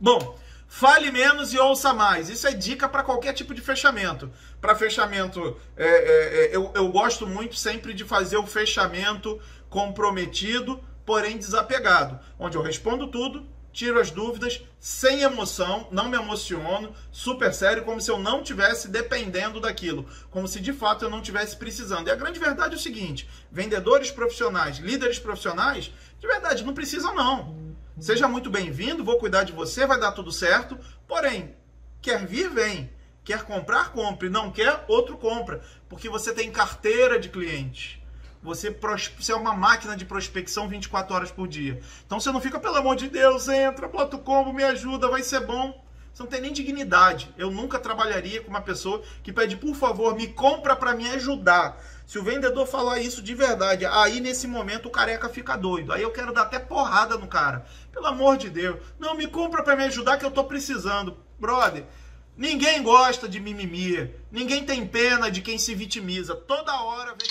Bom, fale menos e ouça mais. Isso é dica para qualquer tipo de fechamento. Para fechamento, é, é, é, eu, eu gosto muito sempre de fazer o fechamento comprometido, porém desapegado, onde eu respondo tudo, tiro as dúvidas sem emoção, não me emociono, super sério, como se eu não tivesse dependendo daquilo, como se de fato eu não tivesse precisando. E a grande verdade é o seguinte: vendedores profissionais, líderes profissionais, de verdade não precisam não. Seja muito bem-vindo, vou cuidar de você, vai dar tudo certo. Porém, quer vir, vem. Quer comprar, compre. Não quer, outro compra. Porque você tem carteira de clientes. Você, você é uma máquina de prospecção 24 horas por dia. Então você não fica, pelo amor de Deus, entra, bota o combo, me ajuda, vai ser bom. Você não tem nem dignidade. Eu nunca trabalharia com uma pessoa que pede, por favor, me compra para me ajudar. Se o vendedor falar isso de verdade, aí nesse momento o careca fica doido. Aí eu quero dar até porrada no cara. Pelo amor de Deus. Não, me compra para me ajudar que eu tô precisando. Brother, ninguém gosta de mimimi. Ninguém tem pena de quem se vitimiza. Toda hora vem